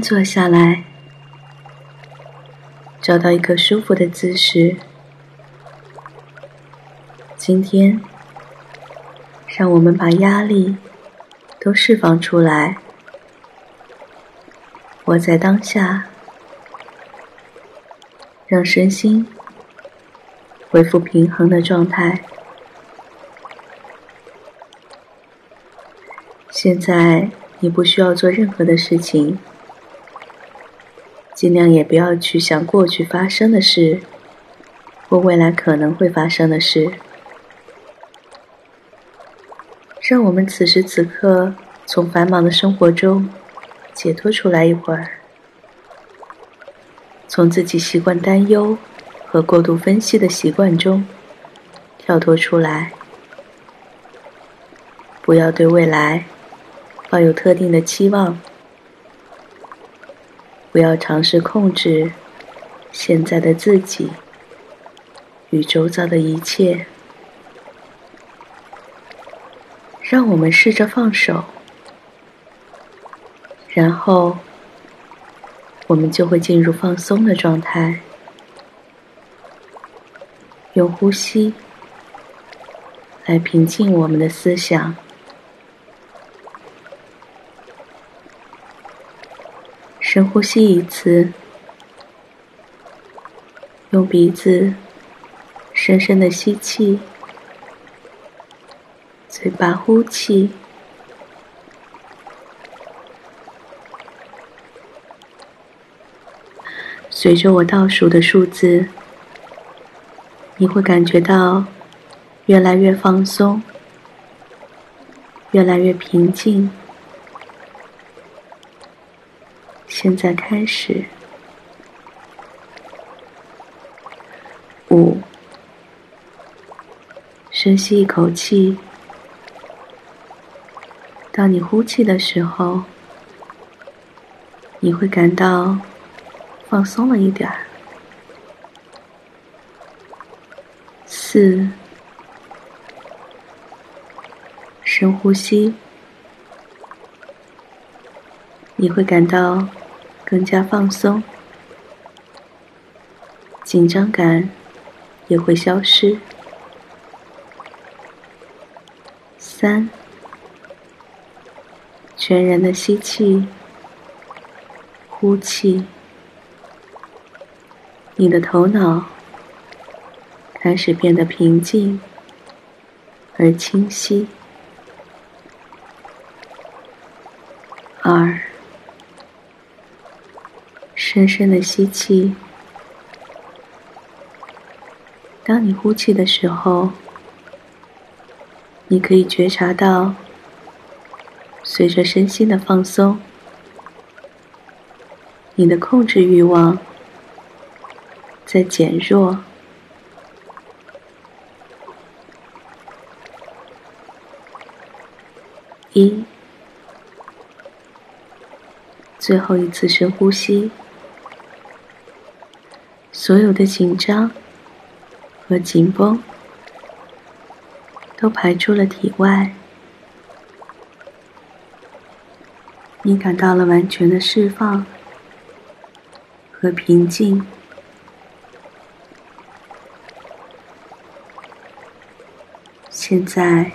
坐下来，找到一个舒服的姿势。今天，让我们把压力都释放出来，活在当下，让身心恢复平衡的状态。现在你不需要做任何的事情，尽量也不要去想过去发生的事或未来可能会发生的事。让我们此时此刻从繁忙的生活中解脱出来一会儿，从自己习惯担忧和过度分析的习惯中跳脱出来，不要对未来。抱有特定的期望，不要尝试控制现在的自己与周遭的一切。让我们试着放手，然后我们就会进入放松的状态。用呼吸来平静我们的思想。深呼吸一次，用鼻子深深的吸气，嘴巴呼气。随着我倒数的数字，你会感觉到越来越放松，越来越平静。现在开始，五，深吸一口气。当你呼气的时候，你会感到放松了一点儿。四，深呼吸，你会感到。更加放松，紧张感也会消失。三，全然的吸气，呼气，你的头脑开始变得平静而清晰。二。深深的吸气，当你呼气的时候，你可以觉察到，随着身心的放松，你的控制欲望在减弱。一，最后一次深呼吸。所有的紧张和紧绷都排出了体外，你感到了完全的释放和平静。现在，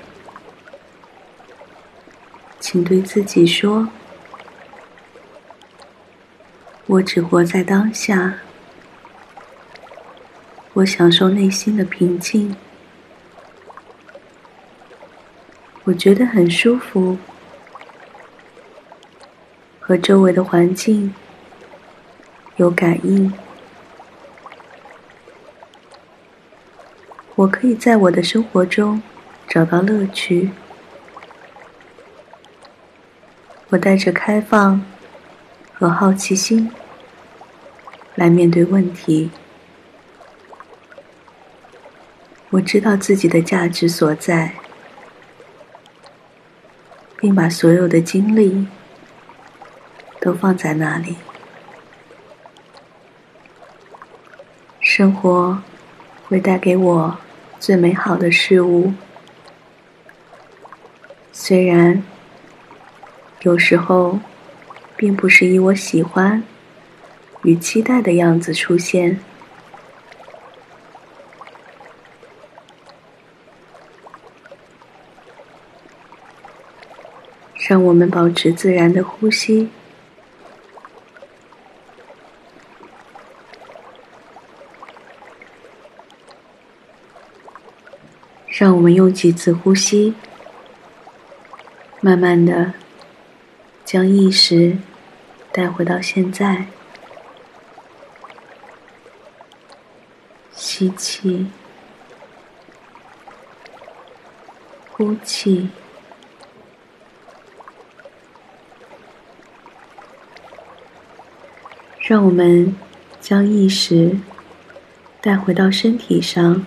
请对自己说：“我只活在当下。”我享受内心的平静，我觉得很舒服，和周围的环境有感应。我可以在我的生活中找到乐趣。我带着开放和好奇心来面对问题。我知道自己的价值所在，并把所有的精力都放在那里。生活会带给我最美好的事物，虽然有时候并不是以我喜欢与期待的样子出现。让我们保持自然的呼吸，让我们用几次呼吸，慢慢的将意识带回到现在。吸气，呼气。让我们将意识带回到身体上，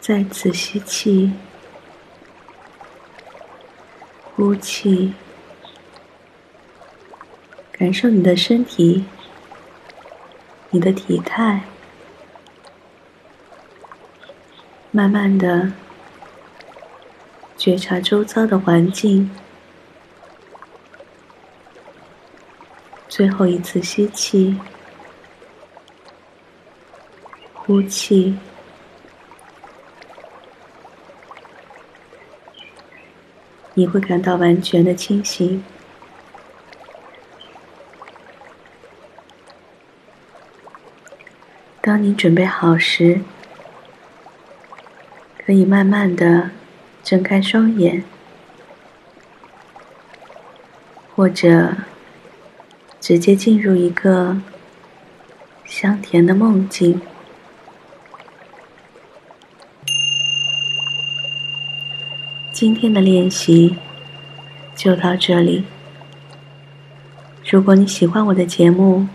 再次吸气，呼气，感受你的身体，你的体态，慢慢的觉察周遭的环境。最后一次吸气，呼气，你会感到完全的清醒。当你准备好时，可以慢慢的睁开双眼，或者。直接进入一个香甜的梦境。今天的练习就到这里。如果你喜欢我的节目，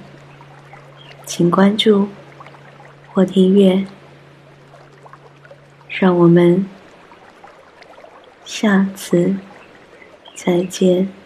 请关注或订阅。让我们下次再见。